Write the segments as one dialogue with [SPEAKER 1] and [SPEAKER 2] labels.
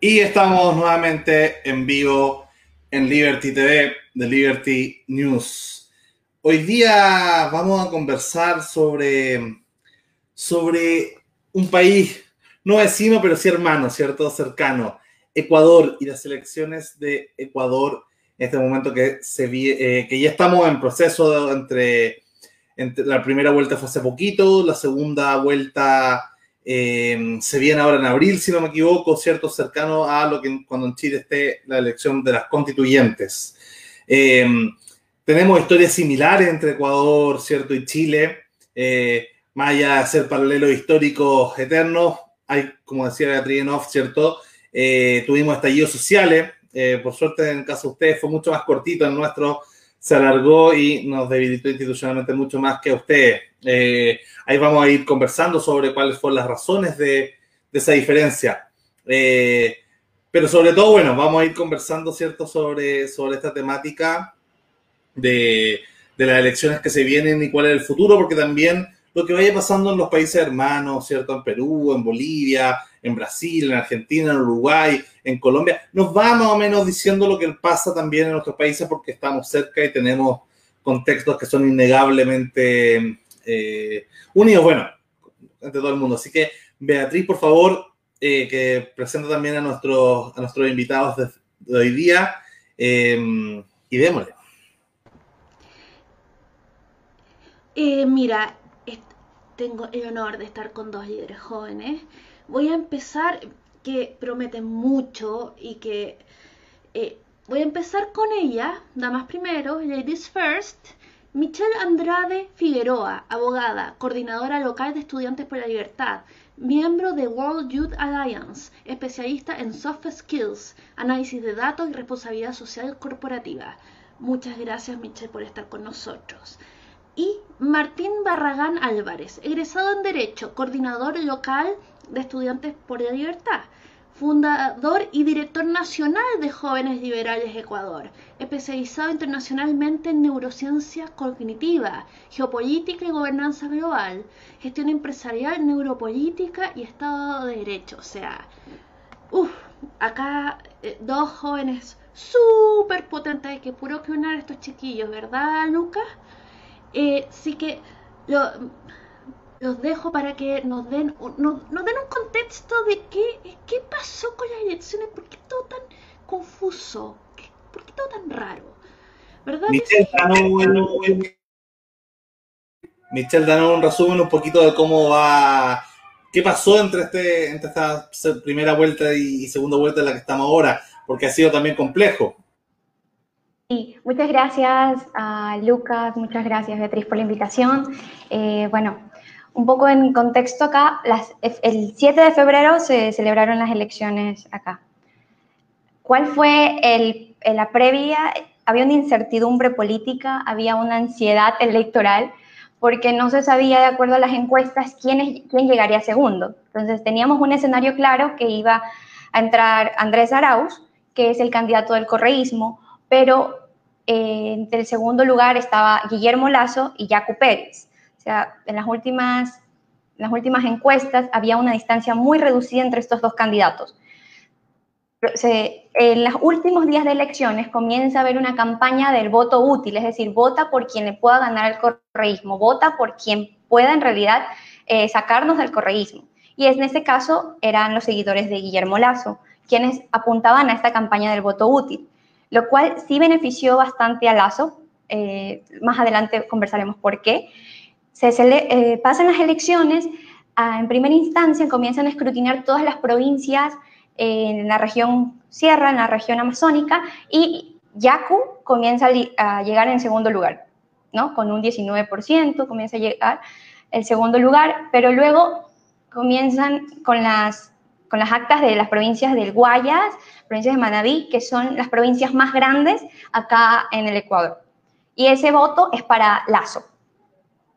[SPEAKER 1] Y estamos nuevamente en vivo en Liberty TV de Liberty News. Hoy día vamos a conversar sobre, sobre un país no vecino, pero sí hermano, ¿cierto? Cercano. Ecuador y las elecciones de Ecuador en este momento que, se, eh, que ya estamos en proceso entre, entre, la primera vuelta fue hace poquito, la segunda vuelta eh, se viene ahora en abril, si no me equivoco, ¿cierto? Cercano a lo que cuando en Chile esté la elección de las constituyentes. Eh, tenemos historias similares entre Ecuador, ¿cierto? Y Chile. Eh, más allá de ser paralelos históricos eternos, hay, como decía Beatriz Enoff, ¿cierto? Eh, tuvimos estallidos sociales. Eh, por suerte, en el caso de ustedes, fue mucho más cortito. El nuestro se alargó y nos debilitó institucionalmente mucho más que a ustedes. Eh, ahí vamos a ir conversando sobre cuáles fueron las razones de, de esa diferencia. Eh, pero sobre todo, bueno, vamos a ir conversando, ¿cierto?, sobre, sobre esta temática de, de las elecciones que se vienen y cuál es el futuro, porque también lo que vaya pasando en los países hermanos, ¿cierto? En Perú, en Bolivia, en Brasil, en Argentina, en Uruguay, en Colombia, nos va más o menos diciendo lo que pasa también en nuestros países porque estamos cerca y tenemos contextos que son innegablemente eh, unidos, bueno, entre todo el mundo. Así que, Beatriz, por favor, eh, que presente también a nuestros, a nuestros invitados de, de hoy día eh, y démosle.
[SPEAKER 2] Eh, mira, tengo el honor de estar con dos líderes jóvenes. Voy a empezar, que prometen mucho y que eh, voy a empezar con ella, damas primero, ladies first. Michelle Andrade Figueroa, abogada, coordinadora local de Estudiantes por la Libertad, miembro de World Youth Alliance, especialista en soft skills, análisis de datos y responsabilidad social corporativa. Muchas gracias Michelle por estar con nosotros y Martín Barragán Álvarez, egresado en Derecho, coordinador local de Estudiantes por la Libertad, fundador y director nacional de Jóvenes Liberales Ecuador, especializado internacionalmente en neurociencia cognitiva, geopolítica y gobernanza global, gestión empresarial, neuropolítica y Estado de Derecho. O sea, uff, acá eh, dos jóvenes súper potentes, que puro que a estos chiquillos, ¿verdad, Lucas? Eh, sí que lo, los dejo para que nos den, nos, nos den un contexto de qué, qué pasó con las elecciones, por qué todo tan confuso, por qué todo tan raro. ¿Verdad?
[SPEAKER 1] Michelle, danos, Michelle, danos un resumen un poquito de cómo va, qué pasó entre, este, entre esta primera vuelta y segunda vuelta en la que estamos ahora, porque ha sido también complejo.
[SPEAKER 3] Sí, muchas gracias a Lucas, muchas gracias Beatriz por la invitación. Eh, bueno, un poco en contexto acá, las, el 7 de febrero se celebraron las elecciones acá. ¿Cuál fue el, la previa? Había una incertidumbre política, había una ansiedad electoral, porque no se sabía, de acuerdo a las encuestas, quién, quién llegaría segundo. Entonces teníamos un escenario claro que iba a entrar Andrés Arauz, que es el candidato del correísmo, pero eh, en el segundo lugar estaba Guillermo Lazo y Jaco Pérez. O sea, en las últimas, en las últimas encuestas había una distancia muy reducida entre estos dos candidatos. En los últimos días de elecciones comienza a haber una campaña del voto útil, es decir, vota por quien le pueda ganar el correísmo, vota por quien pueda en realidad eh, sacarnos del correísmo. Y en este caso eran los seguidores de Guillermo Lazo, quienes apuntaban a esta campaña del voto útil lo cual sí benefició bastante a Lazo. Eh, más adelante conversaremos por qué. Se eh, pasan las elecciones, ah, en primera instancia comienzan a escrutinar todas las provincias en la región Sierra, en la región amazónica, y Yacu comienza a, llegar en segundo lugar, ¿no? Con un 19%, comienza a llegar el segundo lugar, pero luego comienzan con las con las actas de las provincias del Guayas, provincias de Manabí, que son las provincias más grandes acá en el Ecuador. Y ese voto es para Lazo.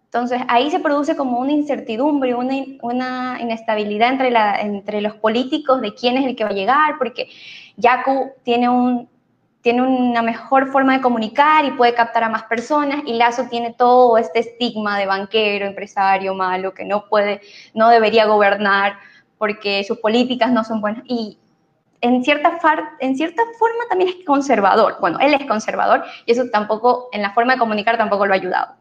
[SPEAKER 3] Entonces ahí se produce como una incertidumbre, una, inestabilidad entre, entre los políticos de quién es el que va a llegar, porque Yacu tiene, un, tiene una mejor forma de comunicar y puede captar a más personas, y Lazo tiene todo este estigma de banquero, empresario malo, que no puede, no debería gobernar porque sus políticas no son buenas. Y en cierta, en cierta forma también es conservador. Bueno, él es conservador y eso tampoco, en la forma de comunicar tampoco lo ha ayudado.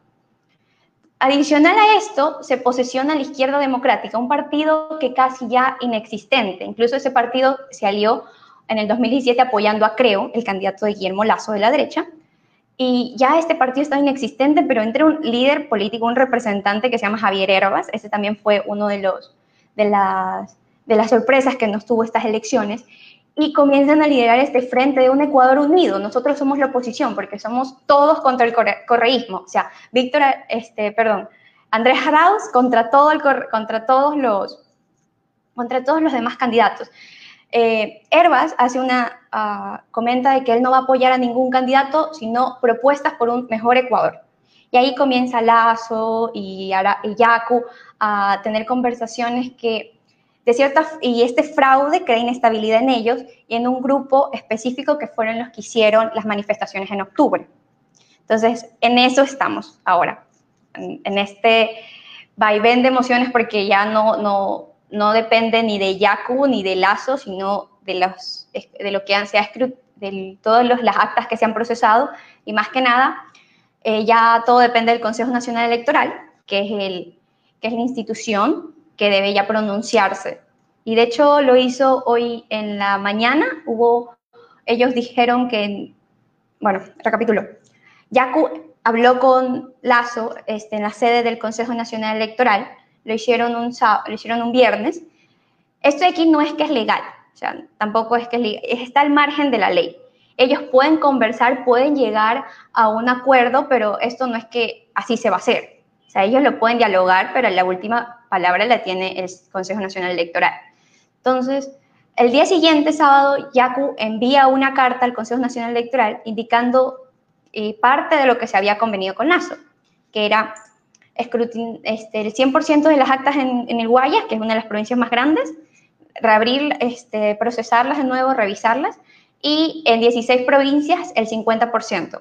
[SPEAKER 3] Adicional a esto, se posesiona la izquierda democrática, un partido que casi ya inexistente. Incluso ese partido se alió en el 2017 apoyando a Creo, el candidato de Guillermo Lazo de la derecha. Y ya este partido está inexistente, pero entre un líder político, un representante que se llama Javier Herbas, ese también fue uno de, los, de, las, de las sorpresas que nos tuvo estas elecciones, y comienzan a liderar este frente de un Ecuador unido. Nosotros somos la oposición porque somos todos contra el correísmo. O sea, Víctor, este, perdón, Andrés Arauz contra, todo el, contra, todos los, contra todos los demás candidatos. Eh, Herbas hace una, ah, comenta de que él no va a apoyar a ningún candidato, sino propuestas por un mejor Ecuador. Y ahí comienza Lazo y, y Yacu a tener conversaciones que de cierta, y este fraude crea inestabilidad en ellos y en un grupo específico que fueron los que hicieron las manifestaciones en octubre. Entonces, en eso estamos ahora, en, este vaivén de emociones porque ya no, no, no depende ni de Yaku ni de Lazo, sino de, los, de lo que han, se ha de todas las actas que se han procesado y más que nada, eh, ya todo depende del Consejo Nacional Electoral, que es, el, que es la institución que debe ya pronunciarse. Y de hecho lo hizo hoy en la mañana. Hubo, ellos dijeron que, bueno, recapitulo. Yacu habló con Lazo este, en la sede del Consejo Nacional Electoral. Lo hicieron un, lo hicieron un viernes. Esto aquí no es que es legal, tampoco es que está al margen de la ley. Ellos pueden conversar, pueden llegar a un acuerdo, pero esto no es que así se va a hacer. O sea, ellos lo pueden dialogar, pero la última palabra la tiene el Consejo Nacional Electoral. Entonces, el día siguiente, sábado, Yacu envía una carta al Consejo Nacional Electoral indicando eh, parte de lo que se había convenido con Lazo, que era este, el 100% de las actas en, el Guayas, que es una de las provincias más grandes, reabrir, este, procesarlas de nuevo, revisarlas, y en 16 provincias el 50%.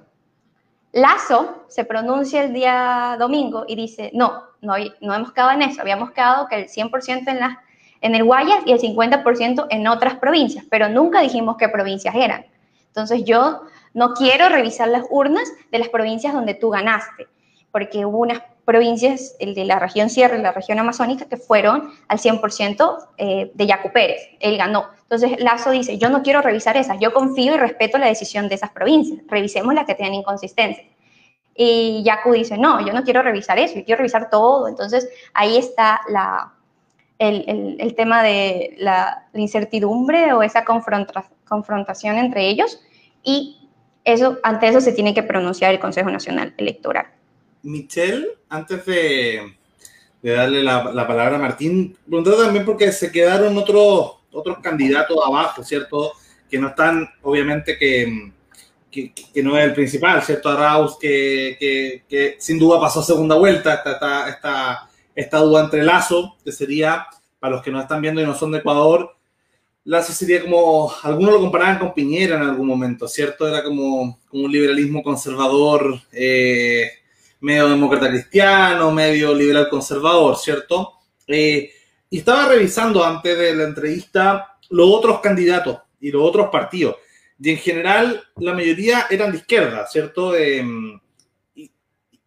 [SPEAKER 3] Lazo se pronuncia el día domingo y dice, no, no, no hemos quedado en eso, habíamos quedado que el 100% en, las, en el Guayas y el 50% en otras provincias, pero nunca dijimos qué provincias eran. Entonces yo no quiero revisar las urnas de las provincias donde tú ganaste, porque hubo unas provincias, el de la región Sierra y la región amazónica, que fueron al 100% eh, de Yacu Pérez. Él ganó. Entonces Lazo dice, yo no quiero revisar esas, yo confío y respeto la decisión de esas provincias, revisemos las que tienen inconsistencia. Y Yacu dice, no, yo no quiero revisar eso, yo quiero revisar todo. Entonces ahí está la, el, el, tema de la, incertidumbre o esa confrontación entre ellos y eso, ante eso se tiene que pronunciar el Consejo Nacional Electoral.
[SPEAKER 1] Michelle, antes de, de darle la, la, palabra a Martín, preguntar también porque se quedaron otros otros candidatos abajo, ¿cierto? Que no están, obviamente, que, que, no es el principal, ¿cierto? Arauz, que, que, sin duda pasó segunda vuelta, esta, esta, esta, duda entre Lazo, que sería, para los que no están viendo y no son de Ecuador, Lazo sería como, algunos lo comparaban con Piñera en algún momento, ¿cierto? Era como, como un liberalismo conservador, eh, medio demócrata cristiano, medio liberal conservador, ¿cierto? Eh, y estaba revisando antes de la entrevista los otros candidatos y los otros partidos. Y en general, la mayoría eran de izquierda, ¿cierto? Mm,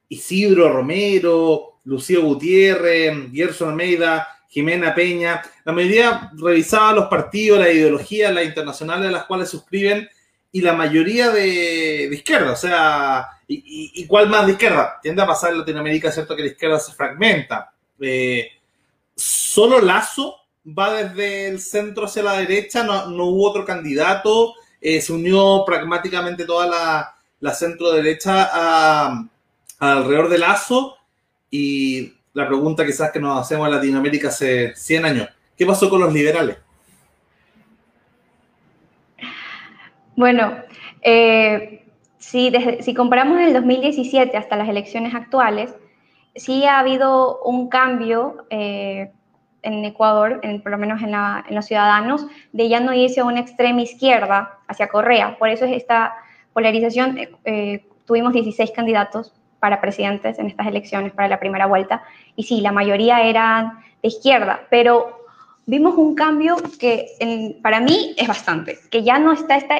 [SPEAKER 1] Isidro Romero, Lucía Gutiérrez, Gerson Almeida, Jimena Peña. La mayoría revisaba los partidos, la ideología, las internacionales a las cuales suscriben y la mayoría de, izquierda, o sea, y, cuál más de izquierda? Tiende a pasar en Latinoamérica, ¿cierto? Que la izquierda se fragmenta. Eh, solo Lazo va desde el centro hacia la derecha, no, hubo otro candidato, eh, se unió pragmáticamente toda la, centro derecha alrededor de Lazo y la pregunta quizás que nos hacemos en Latinoamérica hace 100 años, ¿qué pasó con los liberales?
[SPEAKER 3] Bueno, eh, si, si comparamos el 2017 hasta las elecciones actuales, sí ha habido un cambio eh, en Ecuador, en, por lo menos en, los ciudadanos, de ya no irse a una extrema izquierda hacia Correa. Por eso es esta polarización. Eh, tuvimos 16 candidatos para presidentes en estas elecciones, para la primera vuelta, y sí, la mayoría eran de izquierda, pero vimos un cambio que para mí es bastante, que ya no está esta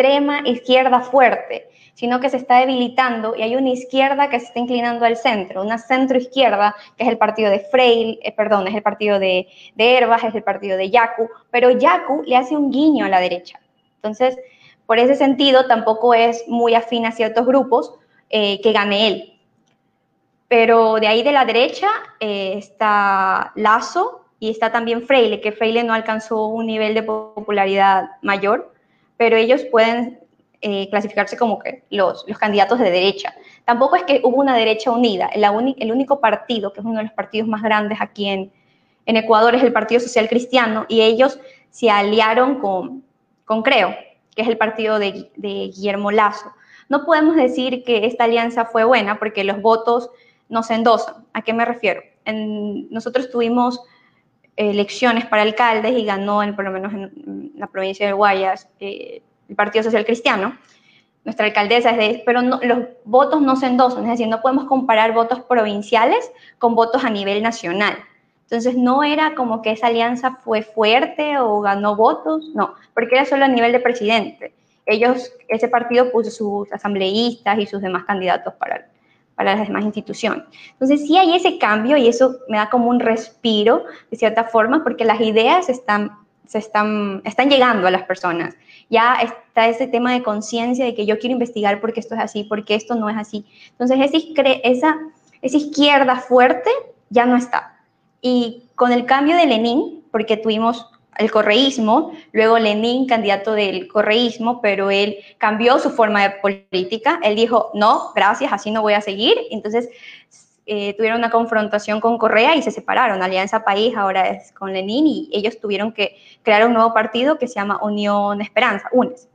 [SPEAKER 3] extrema izquierda fuerte, sino que se está debilitando y hay una izquierda que se está inclinando al centro, una centro izquierda que es el partido de Freil, eh, perdón, es el partido de, de Herbas, es el partido de Yacu, pero Yacu le hace un guiño a la derecha. Entonces, por ese sentido, tampoco es muy afín a ciertos grupos eh, que gane él. Pero de ahí de la derecha eh, está Lazo y está también Freile, que Freile no alcanzó un nivel de popularidad mayor, pero ellos pueden eh, clasificarse como que los, los, candidatos de derecha. Tampoco es que hubo una derecha unida. el único partido, que es uno de los partidos más grandes aquí en, en Ecuador, es el Partido Social Cristiano, y ellos se aliaron con, con Creo, que es el partido de, Guillermo Lazo. No podemos decir que esta alianza fue buena porque los votos no se endosan. ¿A qué me refiero? En, nosotros tuvimos elecciones para alcaldes y ganó, en, por lo menos en la provincia de Guayas, eh, el Partido Social Cristiano. Nuestra alcaldesa es de, pero los votos no se endosan, es decir, no podemos comparar votos provinciales con votos a nivel nacional. Entonces no era como que esa alianza fue fuerte o ganó votos, no, porque era solo a nivel de presidente. Ellos, ese partido puso sus asambleístas y sus demás candidatos para, para las demás instituciones. Entonces sí hay ese cambio y eso me da como un respiro de cierta forma porque las ideas están, se están, están llegando a las personas. Ya está ese tema de conciencia de que yo quiero investigar por qué esto es así, por qué esto no es así. Entonces esa, esa izquierda fuerte ya no está. Y con el cambio de Lenin, porque tuvimos el correísmo, luego Lenin, candidato del correísmo, pero él cambió su forma de política. Él dijo, no, gracias, así no voy a seguir. Entonces eh, tuvieron una confrontación con Correa y se separaron. Alianza País ahora es con Lenin y ellos tuvieron que crear un nuevo partido que se llama Unión Esperanza, UNES.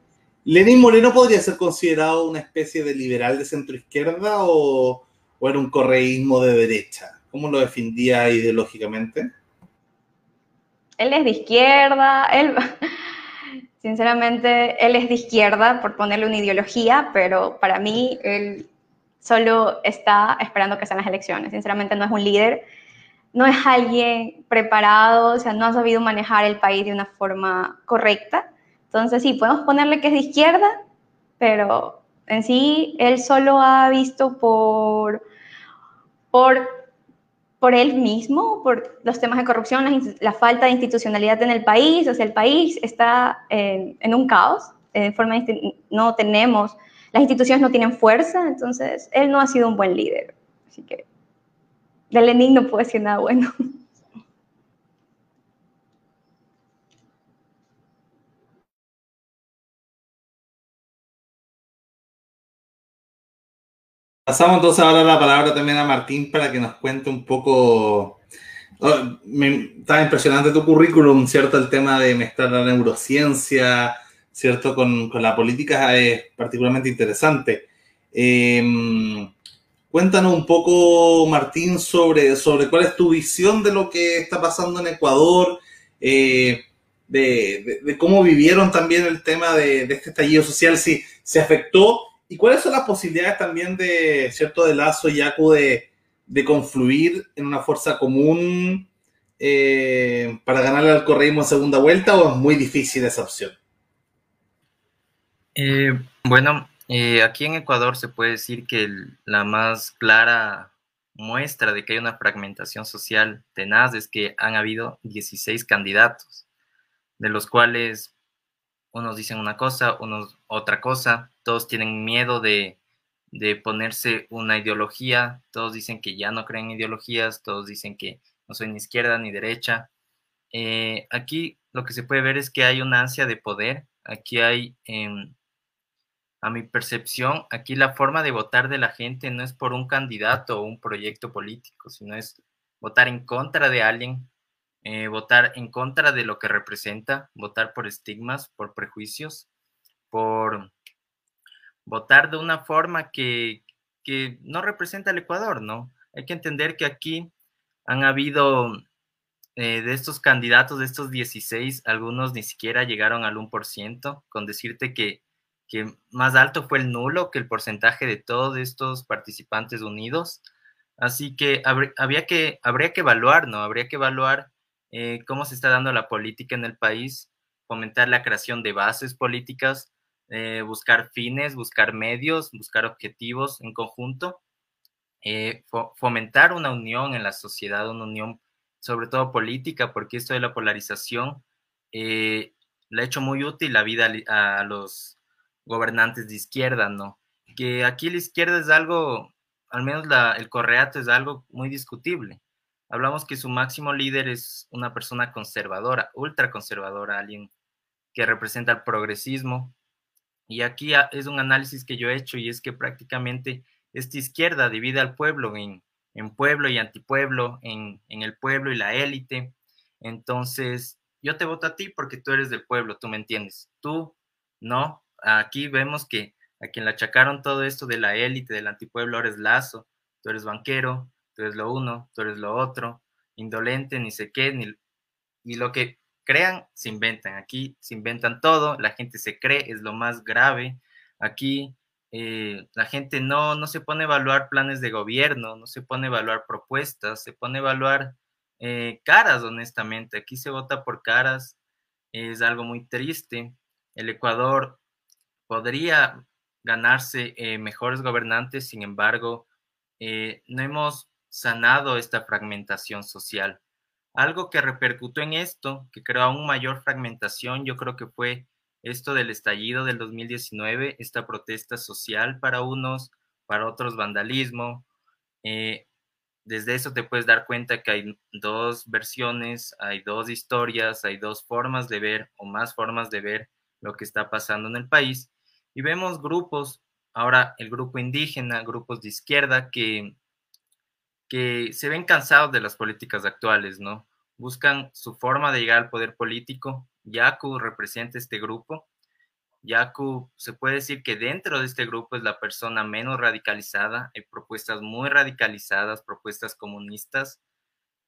[SPEAKER 1] ¿Lenin Moreno podría ser considerado una especie de liberal de centro izquierda o, o era un correísmo de derecha? ¿Cómo lo defendía ideológicamente?
[SPEAKER 3] Él es de izquierda, él, sinceramente, él es de izquierda, por ponerle una ideología, pero para mí él solo está esperando que sean las elecciones. Sinceramente no es un líder, no es alguien preparado, o sea, no ha sabido manejar el país de una forma correcta. Entonces sí, podemos ponerle que es de izquierda, pero en sí él solo ha visto por, por por él mismo, por los temas de corrupción, la, falta de institucionalidad en el país, o sea, el país está en, un caos, en forma no tenemos, las instituciones no tienen fuerza, entonces él no ha sido un buen líder. Así que de Lenin no puedo decir nada bueno.
[SPEAKER 1] Pasamos entonces ahora la palabra también a Martín para que nos cuente un poco. Oh, impresionante tu currículum, ¿cierto? El tema de mezclar la neurociencia, ¿cierto? Con, la política es particularmente interesante. Em, cuéntanos un poco, Martín, sobre, sobre cuál es tu visión de lo que está pasando en Ecuador, eh, de, de, cómo vivieron también el tema de, de este estallido social, si se afectó ¿Y cuáles son las posibilidades también de, cierto, de Lazo y Yacu de, confluir en una fuerza común eh, para ganarle al correísmo en segunda vuelta o es muy difícil esa opción?
[SPEAKER 4] Eh, bueno, eh, aquí en Ecuador se puede decir que la más clara muestra de que hay una fragmentación social tenaz es que han habido 16 candidatos, de los cuales unos dicen una cosa, unos otra cosa, todos tienen miedo de, ponerse una ideología, todos dicen que ya no creen en ideologías, todos dicen que no soy ni izquierda ni derecha. Eh, aquí lo que se puede ver es que hay una ansia de poder, aquí hay, em, a mi percepción, aquí la forma de votar de la gente no es por un candidato o un proyecto político, sino es votar en contra de alguien eh, votar en contra de lo que representa, votar por estigmas, por prejuicios, por votar de una forma que, no representa al Ecuador, ¿no? Hay que entender que aquí han habido eh, de estos candidatos, de estos 16, algunos ni siquiera llegaron al 1%, con decirte que, que más alto fue el nulo que el porcentaje de todos estos participantes unidos. Así que, habría que habría que evaluar, ¿no? Habría que evaluar eh, cómo se está dando la política en el país, fomentar la creación de bases políticas, eh, buscar fines, buscar medios, buscar objetivos en conjunto, eh, fomentar una unión en la sociedad, una unión sobre todo política, porque esto de la polarización le ha hecho muy útil la vida a, a los gobernantes de izquierda, ¿no? Que aquí la izquierda es algo al menos el Correato es algo muy discutible. Hablamos que su máximo líder es una persona conservadora, ultra conservadora, alguien que representa el progresismo. Y aquí es un análisis que yo he hecho y es que prácticamente esta izquierda divide al pueblo en, pueblo y antipueblo, en, en el pueblo y la élite. Entonces, yo te voto a ti porque tú eres del pueblo, tú me entiendes. Tú, no. Aquí vemos que a quien le achacaron todo esto de la élite, del antipueblo, ahora es Lazo, tú eres banquero, tú eres lo uno, tú eres lo otro, indolente, ni sé qué, ni, y lo que crean, se inventan. Aquí se inventan todo, la gente se cree, es lo más grave. Aquí eh, la gente no, no se pone a evaluar planes de gobierno, no se pone a evaluar propuestas, se pone a evaluar eh, caras, honestamente. Aquí se vota por caras, es algo muy triste. El Ecuador podría ganarse eh, mejores gobernantes, sin embargo, no hemos sanado esta fragmentación social. Algo que repercutió en esto, que creó aún mayor fragmentación, yo creo que fue esto del estallido del 2019, esta protesta social para unos, para otros vandalismo. Eh, desde eso te puedes dar cuenta que hay dos versiones, hay dos historias, hay dos formas de ver o más formas de ver lo que está pasando en el país. Y vemos grupos, ahora el grupo indígena, grupos de izquierda que, que se ven cansados de las políticas actuales, ¿no? Buscan su forma de llegar al poder político. Yaku representa este grupo. Yaku se puede decir que dentro de este grupo es la persona menos radicalizada. Hay propuestas muy radicalizadas, propuestas comunistas.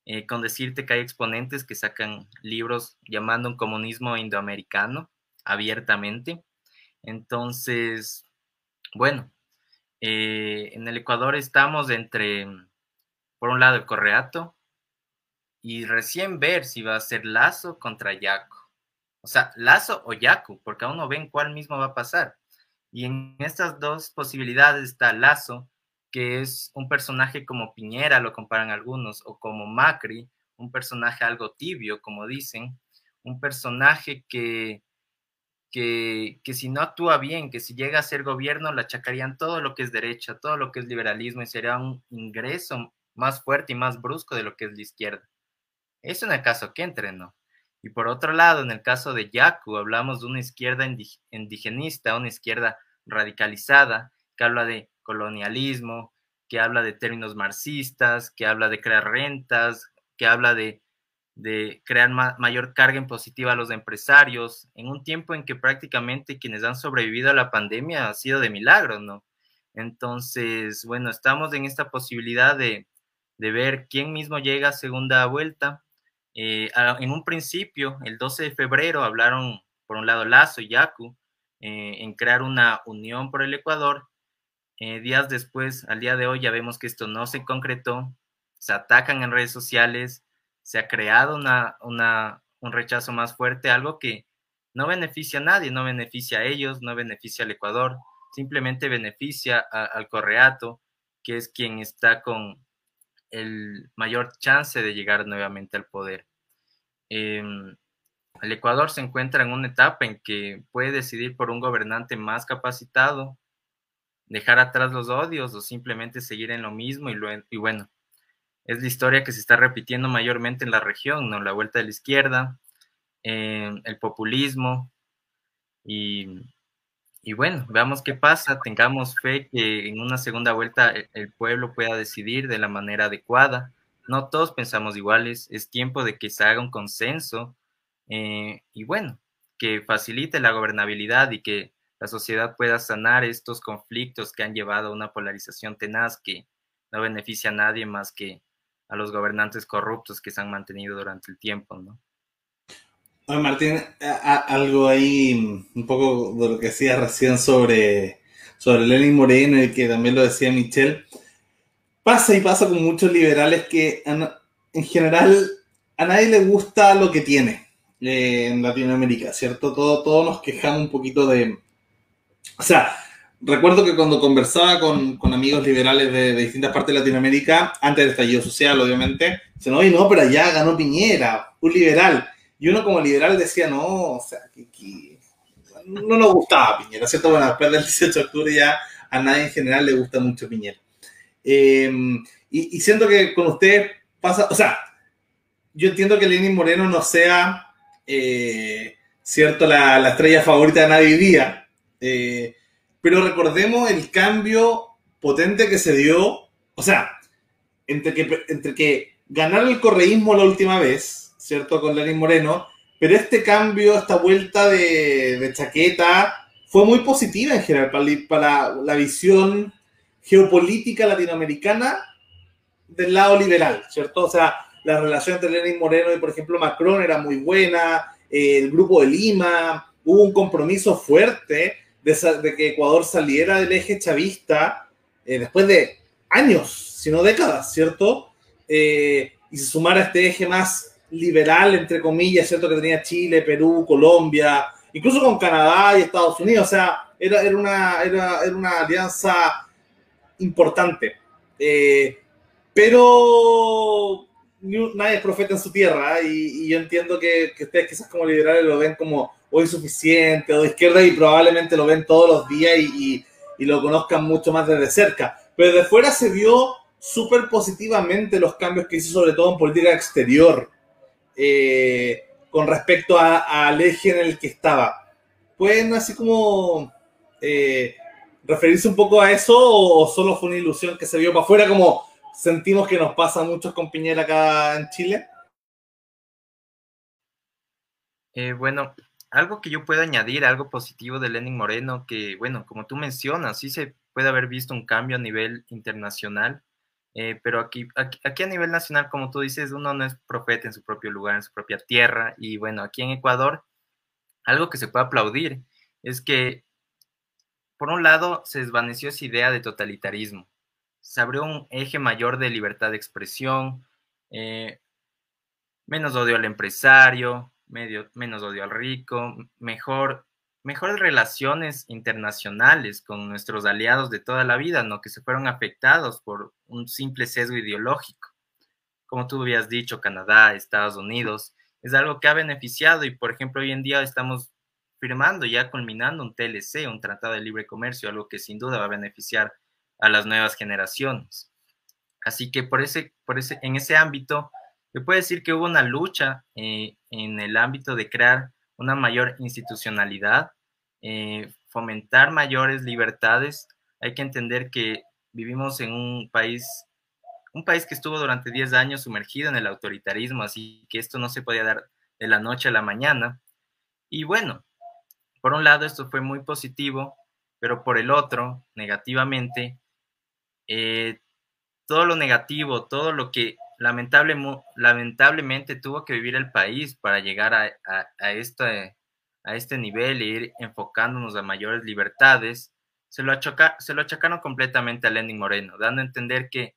[SPEAKER 4] Eh, con decirte que hay exponentes que sacan libros llamando un comunismo indoamericano abiertamente. Entonces, bueno, eh, en el Ecuador estamos entre, por un lado, el Correato y recién ver si va a ser Lazo contra Yaco. O sea, Lazo o Yaco, porque aún no ven cuál mismo va a pasar. Y en estas dos posibilidades está Lazo, que es un personaje como Piñera, lo comparan algunos, o como Macri, un personaje algo tibio, como dicen, un personaje que que, si no actúa bien, que si llega a ser gobierno, le achacarían todo lo que es derecha, todo lo que es liberalismo y sería un ingreso más fuerte y más brusco de lo que es la izquierda. Eso en el caso que entre, ¿no? Y por otro lado, en el caso de Yaku, hablamos de una izquierda indigenista, una izquierda radicalizada, que habla de colonialismo, que habla de términos marxistas, que habla de crear rentas, que habla de de crear mayor carga impositiva a los empresarios, en un tiempo en que prácticamente quienes han sobrevivido a la pandemia ha sido de milagro, ¿no? Entonces, bueno, estamos en esta posibilidad de, ver quién mismo llega a segunda vuelta. Eh, en un principio, el 12 de febrero, hablaron, por un lado, Lazo y Yacu, eh, en crear una unión por el Ecuador. Eh, días después, al día de hoy, ya vemos que esto no se concretó. Se atacan en redes sociales, se ha creado un rechazo más fuerte, algo que no beneficia a nadie, no beneficia a ellos, no beneficia al Ecuador, simplemente beneficia al Correato, que es quien está con el mayor chance de llegar nuevamente al poder. Em, el Ecuador se encuentra en una etapa en que puede decidir por un gobernante más capacitado, dejar atrás los odios o simplemente seguir en lo mismo y, bueno, es la historia que se está repitiendo mayormente en la región, ¿no? La vuelta de la izquierda, eh, el populismo y, bueno, veamos qué pasa, tengamos fe que en una segunda vuelta el, pueblo pueda decidir de la manera adecuada. No todos pensamos iguales, es tiempo de que se haga un consenso eh, y bueno, que facilite la gobernabilidad y que la sociedad pueda sanar estos conflictos que han llevado a una polarización tenaz que no beneficia a nadie más que a los gobernantes corruptos que se han mantenido durante el tiempo, ¿no?
[SPEAKER 1] Oye, Martín, algo ahí, un poco de lo que decía recién sobre, sobre Lenin Moreno y que también lo decía Michelle. Pasa y pasa con muchos liberales que en general a nadie le gusta lo que tiene eh, en Latinoamérica, ¿cierto? Todo, todos nos quejamos un poquito de... O sea, recuerdo que cuando conversaba con, con amigos liberales de, de, distintas partes de Latinoamérica, antes del estallido social, obviamente, dicen, oye, no, pero allá ganó Piñera, un liberal. Y uno como liberal decía, no, o sea, que, no nos gustaba Piñera, ¿cierto? Bueno, después del 18 de octubre ya a nadie en general le gusta mucho Piñera. Eh, y, siento que con usted pasa, o sea, yo entiendo que Lenín Moreno no sea, eh, cierto, la, la, estrella favorita de nadie día, eh, pero recordemos el cambio potente que se dio, o sea, entre que, entre que ganar el correísmo la última vez, ¿cierto? Con Lenín Moreno, pero este cambio, esta vuelta de, de chaqueta, fue muy positiva en general para, para, la visión geopolítica latinoamericana del lado liberal, ¿cierto? O sea, la relación entre Lenin Moreno y, por ejemplo, Macron era muy buena, eh, el grupo de Lima, hubo un compromiso fuerte de, de que Ecuador saliera del eje chavista eh, después de años, si no décadas, ¿cierto? Eh, y se sumara a este eje más liberal, entre comillas, ¿cierto? Que tenía Chile, Perú, Colombia, incluso con Canadá y Estados Unidos, o sea, era, era, una, era, era una alianza importante. Eh, pero nadie es profeta en su tierra ¿eh? y, yo entiendo que, que, ustedes quizás como liberales lo ven como insuficiente o de izquierda y probablemente lo ven todos los días y, y, y lo conozcan mucho más desde cerca. Pero de fuera se vio súper positivamente los cambios que hizo sobre todo en política exterior eh, con respecto a, al eje en el que estaba. ¿Pueden así como eh, referirse un poco a eso o solo fue una ilusión que se vio para afuera como sentimos que nos pasa mucho con Piñera acá en Chile?
[SPEAKER 4] Eh, bueno, algo que yo puedo añadir, algo positivo de Lenin Moreno, que bueno, como tú mencionas, sí se puede haber visto un cambio a nivel internacional, eh, pero aquí, aquí, a nivel nacional, como tú dices, uno no es profeta en su propio lugar, en su propia tierra, y bueno, aquí en Ecuador, algo que se puede aplaudir es que, por un lado, se desvaneció esa idea de totalitarismo, se abrió un eje mayor de libertad de expresión, eh, menos odio al empresario, medio, menos odio al rico, mejor, mejores relaciones internacionales con nuestros aliados de toda la vida, ¿no? que se fueron afectados por un simple sesgo ideológico. Como tú habías dicho, Canadá, Estados Unidos, es algo que ha beneficiado y, por ejemplo, hoy en día estamos firmando, ya culminando un TLC, un Tratado de Libre Comercio, algo que sin duda va a beneficiar a las nuevas generaciones. Así que por ese, por ese, en ese ámbito, se puede decir que hubo una lucha eh, en el ámbito de crear una mayor institucionalidad, eh, fomentar mayores libertades. Hay que entender que vivimos en un país, un país que estuvo durante 10 años sumergido en el autoritarismo, así que esto no se podía dar de la noche a la mañana. Y bueno, por un lado esto fue muy positivo, pero por el otro, negativamente, eh, todo lo negativo, todo lo que lamentable, lamentablemente tuvo que vivir el país para llegar a, este, este nivel e ir enfocándonos a mayores libertades, se lo, se lo achacaron completamente a Lenin Moreno, dando a entender que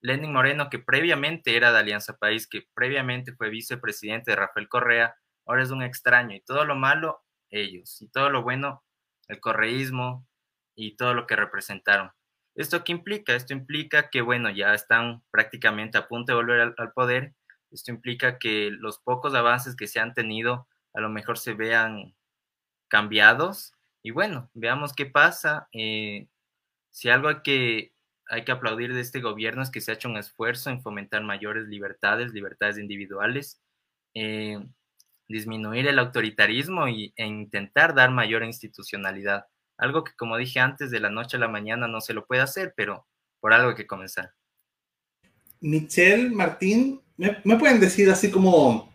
[SPEAKER 4] Lenin Moreno, que previamente era de Alianza País, que previamente fue vicepresidente de Rafael Correa, ahora es un extraño y todo lo malo, ellos, y todo lo bueno, el correísmo y todo lo que representaron. ¿Esto qué implica? Esto implica que, bueno, ya están prácticamente a punto de volver al, poder. Esto implica que los pocos avances que se han tenido a lo mejor se vean cambiados. Y bueno, veamos qué pasa. Eh, si algo hay que, hay que aplaudir de este gobierno es que se ha hecho un esfuerzo en fomentar mayores libertades, libertades individuales, eh, disminuir el autoritarismo y, e intentar dar mayor institucionalidad. Algo que, como dije antes, de la noche a la mañana no se lo puede hacer, pero por algo hay que comenzar.
[SPEAKER 1] Michelle, Martín, ¿me, me pueden decir así como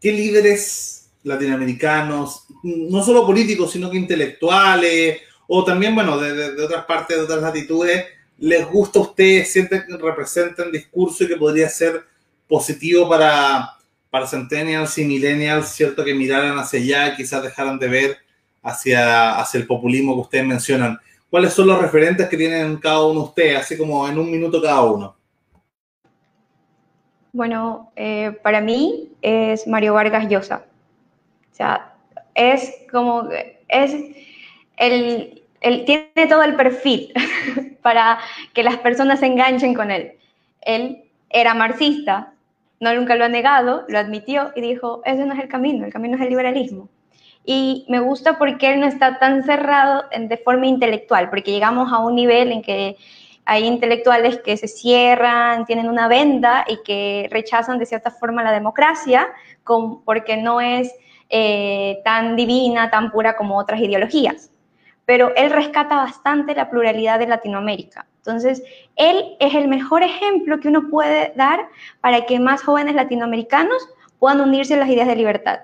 [SPEAKER 1] qué líderes latinoamericanos, no solo políticos, sino que intelectuales, o también, bueno, de, de, de otras partes, de otras latitudes, les gusta a ustedes, sienten que representan discurso y que podría ser positivo para, para centennials y millennials, ¿cierto? Que miraran hacia allá, quizás dejaran de ver hacia, hacia el populismo que ustedes mencionan. ¿Cuáles son los referentes que tienen cada uno de ustedes, así como en un minuto cada uno?
[SPEAKER 3] Bueno, eh, para mí es Mario Vargas Llosa. O sea, es como, es el, el, tiene todo el perfil para que las personas se enganchen con él. Él era marxista, no nunca lo ha negado, lo admitió y dijo, ese no es el camino, el camino es el liberalismo. Y me gusta porque él no está tan cerrado de forma intelectual, porque llegamos a un nivel en que hay intelectuales que se cierran, tienen una venda y que rechazan de cierta forma la democracia porque no es eh, tan divina, tan pura como otras ideologías. Pero él rescata bastante la pluralidad de Latinoamérica. Entonces, él es el mejor ejemplo que uno puede dar para que más jóvenes latinoamericanos puedan unirse a las ideas de libertad.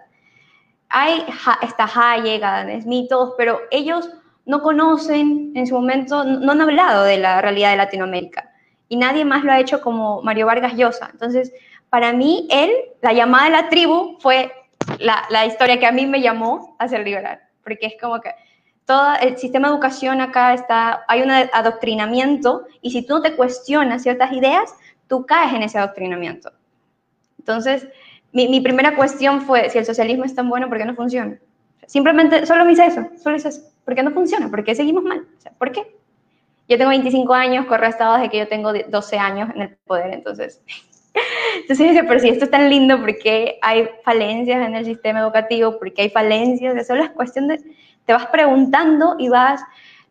[SPEAKER 3] Hay, está Hayek, Adam Smith, pero ellos no conocen en su momento, no han hablado de la realidad de Latinoamérica. Y nadie más lo ha hecho como Mario Vargas Llosa. Entonces, para mí, él, la llamada de la tribu, fue la, la historia que a mí me llamó a ser liberal. Porque es como que todo el sistema de educación acá está, hay un adoctrinamiento y si tú no te cuestionas ciertas ideas, tú caes en ese adoctrinamiento. Entonces, mi, mi primera cuestión fue, si el socialismo es tan bueno, ¿por qué no funciona? Simplemente, solo me hice eso, solo hice eso. ¿Por qué no funciona? ¿Por qué seguimos mal? O sea, ¿Por qué? Yo tengo 25 años, corre estado desde que yo tengo 12 años en el poder, entonces... Entonces dice, pero si esto es tan lindo, ¿por qué hay falencias en el sistema educativo? ¿Por qué hay falencias? Eso es cuestión de... Te vas preguntando y vas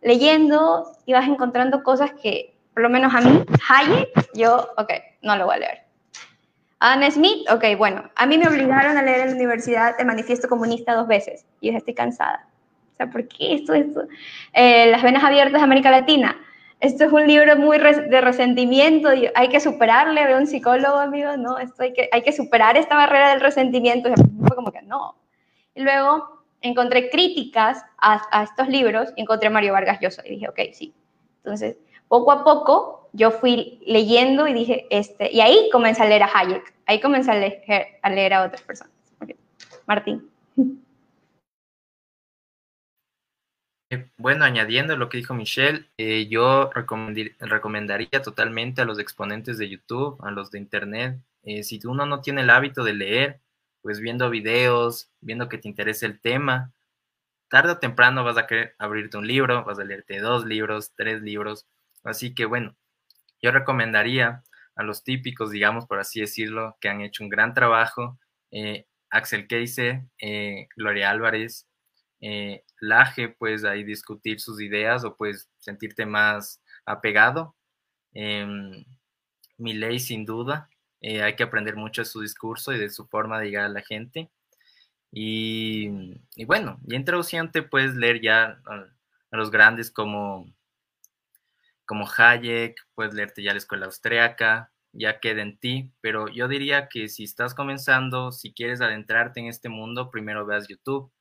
[SPEAKER 3] leyendo y vas encontrando cosas que, por lo menos a mí, Hayek, yo, ok, no lo voy a leer. Adam Smith, ok, bueno, a mí me obligaron a leer en la universidad el manifiesto comunista dos veces y yo estoy cansada. O sea, ¿por qué esto? esto? Eh, Las venas abiertas de América Latina. Esto es un libro muy de resentimiento, hay que superarle, veo un psicólogo, amigo, no, esto hay que, hay que superar esta barrera del resentimiento. fue como que no. Y luego encontré críticas a, a, estos libros y encontré a Mario Vargas Llosa y dije, ok, sí. Entonces, poco a poco yo fui leyendo y dije, este, y ahí comencé a leer a Hayek, ahí comencé a leer a, otras personas. Martín.
[SPEAKER 4] Eh, bueno, añadiendo lo que dijo Michelle, eh, yo recomendaría totalmente a los exponentes de YouTube, a los de Internet, eh, si uno no tiene el hábito de leer, pues viendo videos, viendo que te interesa el tema, tarde o temprano vas a querer abrirte un libro, vas a leerte dos libros, tres libros. Así que bueno, yo recomendaría a los típicos, digamos, por así decirlo, que han hecho un gran trabajo, Axel Keise, Gloria Álvarez, eh, Laje, pues ahí discutir sus ideas o pues sentirte más apegado. Eh, mi ley, sin duda, eh, hay que aprender mucho de su discurso y de su forma de llegar a la gente. Y, bueno, y introduciéndote puedes leer ya a, los grandes como, como Hayek, puedes leerte ya la escuela austriaca, ya queda en ti, pero yo diría que si estás comenzando, si quieres adentrarte en este mundo, primero veas YouTube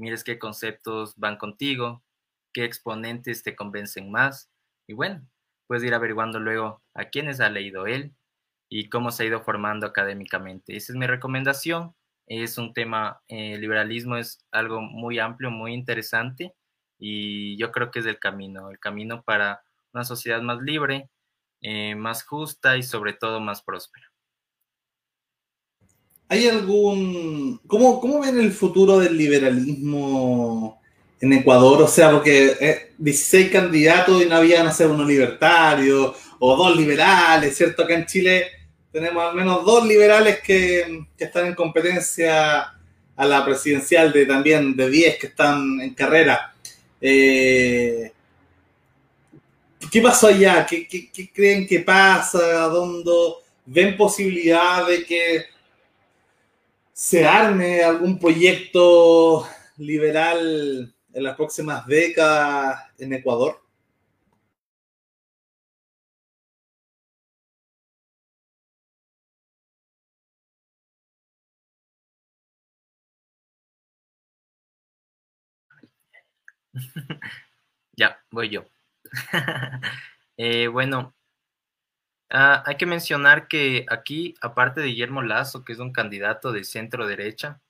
[SPEAKER 4] mires qué conceptos van contigo, qué exponentes te convencen más. Y bueno, puedes ir averiguando luego a quiénes ha leído él y cómo se ha ido formando académicamente. Esa es mi recomendación. Es un tema, el eh, liberalismo es algo muy amplio, muy interesante y yo creo que es el camino, el camino para una sociedad más libre, eh, más justa y sobre todo más próspera.
[SPEAKER 1] ¿Hay algún... ¿Cómo, ¿Cómo ven el futuro del liberalismo en Ecuador? O sea, porque 16 eh, candidatos y no habían a ser uno libertario o dos liberales, ¿cierto? Acá en Chile tenemos al menos dos liberales que, están en competencia a la presidencial de también de 10 que están en carrera. Eh, ¿Qué pasó allá? ¿Qué, ¿Qué, creen que pasa? ¿Dónde ven posibilidad de que se arme algún proyecto liberal en las próximas décadas en Ecuador?
[SPEAKER 4] ya, voy yo. eh, bueno, Ah, hay que mencionar que aquí, aparte de Guillermo Lazo, que es un candidato de centro derecha,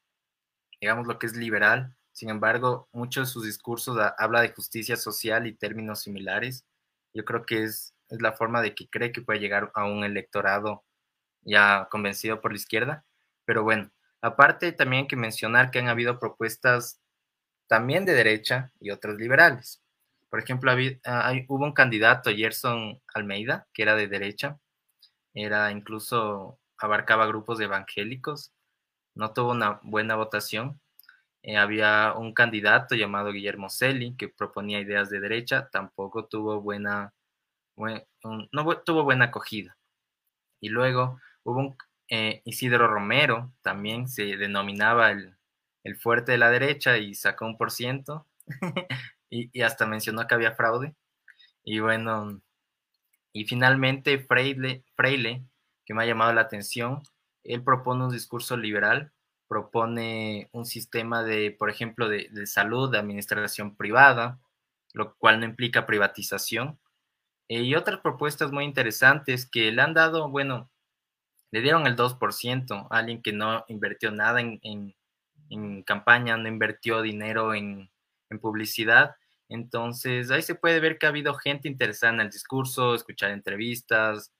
[SPEAKER 4] digamos lo que es liberal, sin embargo, muchos de sus discursos habla de justicia social y términos similares. Yo creo que es, es, la forma de que cree que puede llegar a un electorado ya convencido por la izquierda. Pero bueno, aparte también hay que mencionar que han habido propuestas también de derecha y otras liberales. Por ejemplo, ah, hubo un candidato, Gerson Almeida, que era de derecha, era incluso abarcaba grupos evangélicos, no tuvo una buena votación. Eh, había un candidato llamado Guillermo Celi que proponía ideas de derecha, tampoco tuvo buena, no tuvo buena acogida. Y luego hubo un eh, Isidro Romero, también se denominaba el, el fuerte de la derecha y sacó un por ciento y, hasta mencionó que había fraude. Y bueno, y finalmente Freile, que me ha llamado la atención, él propone un discurso liberal, propone un sistema de, por ejemplo, de, de salud, de administración privada, lo cual no implica privatización. Eh, y otras propuestas muy interesantes que le han dado, bueno, le dieron el 2%, a alguien que no invirtió nada en, en campaña, no invirtió dinero en, publicidad. Entonces, ahí se puede ver que ha habido gente interesada en el discurso, escuchar entrevistas,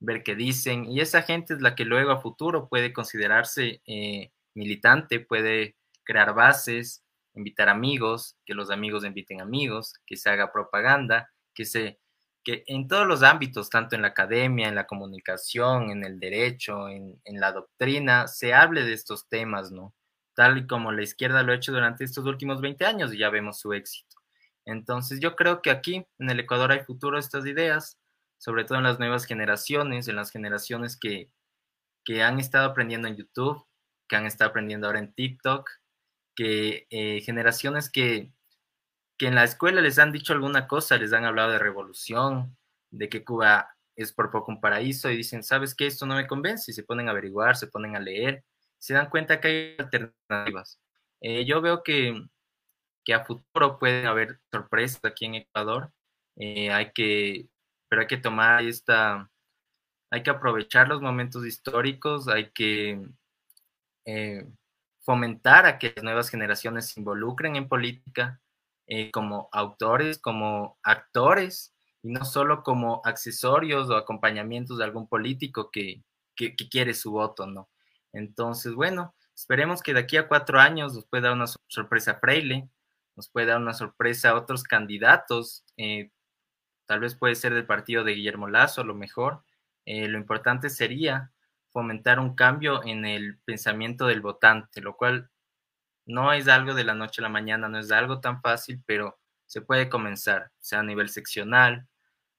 [SPEAKER 4] ver qué dicen, y esa gente es la que luego a futuro puede considerarse eh, militante, puede crear bases, invitar amigos, que los amigos inviten amigos, que se haga propaganda, que se que en todos los ámbitos, tanto en la academia, en la comunicación, en el derecho, en, en la doctrina, se hable de estos temas, ¿no? tal y como la izquierda lo ha hecho durante estos últimos 20 años y ya vemos su éxito. Entonces yo creo que aquí en el Ecuador hay futuro estas ideas, sobre todo en las nuevas generaciones, en las generaciones que, que han estado aprendiendo en YouTube, que han estado aprendiendo ahora en TikTok, que eh, generaciones que, que en la escuela les han dicho alguna cosa, les han hablado de revolución, de que Cuba es por poco un paraíso y dicen, ¿sabes qué? Esto no me convence y se ponen a averiguar, se ponen a leer se dan cuenta que hay alternativas. Eh, yo veo que, que, a futuro pueden haber sorpresas aquí en Ecuador. Eh, hay que, pero hay que tomar esta, hay que aprovechar los momentos históricos, hay que eh, fomentar a que las nuevas generaciones se involucren en política como autores, como actores, y no solo como accesorios o acompañamientos de algún político que quiere su voto, ¿no? Entonces, bueno, esperemos que de aquí a cuatro años nos pueda dar una sorpresa Freile, nos pueda dar una sorpresa a otros candidatos, eh, tal vez puede ser del partido de Guillermo Lazo, a lo mejor. Eh, lo importante sería fomentar un cambio en el pensamiento del votante, lo cual no es algo de la noche a la mañana, no es algo tan fácil, pero se puede comenzar, sea a nivel seccional,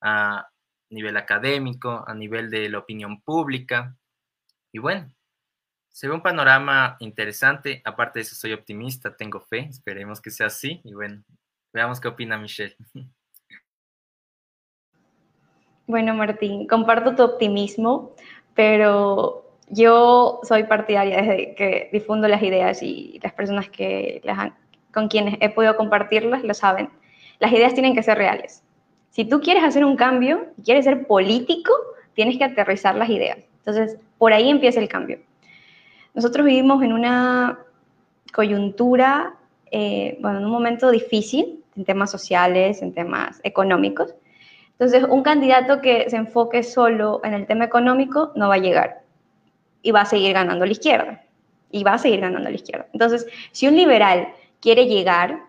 [SPEAKER 4] a nivel académico, a nivel de la opinión pública. Y bueno, se ve un panorama interesante. Aparte de eso, soy optimista, tengo fe. Esperemos que sea así. Y bueno, veamos qué opina Michelle.
[SPEAKER 3] Bueno, Martín, comparto tu optimismo, pero yo soy partidaria desde que difundo las ideas y las personas que con quienes he podido compartirlas lo saben. Las ideas tienen que ser reales. Si tú quieres hacer un cambio, quieres ser político, tienes que aterrizar las ideas. Entonces, por ahí empieza el cambio. Nosotros vivimos en una coyuntura, eh, bueno, en un momento difícil en temas sociales, en temas económicos. Entonces, un candidato que se enfoque solo en el tema económico no va a llegar y va a seguir ganando la izquierda. Y va a seguir ganando la izquierda. Entonces, si un liberal quiere llegar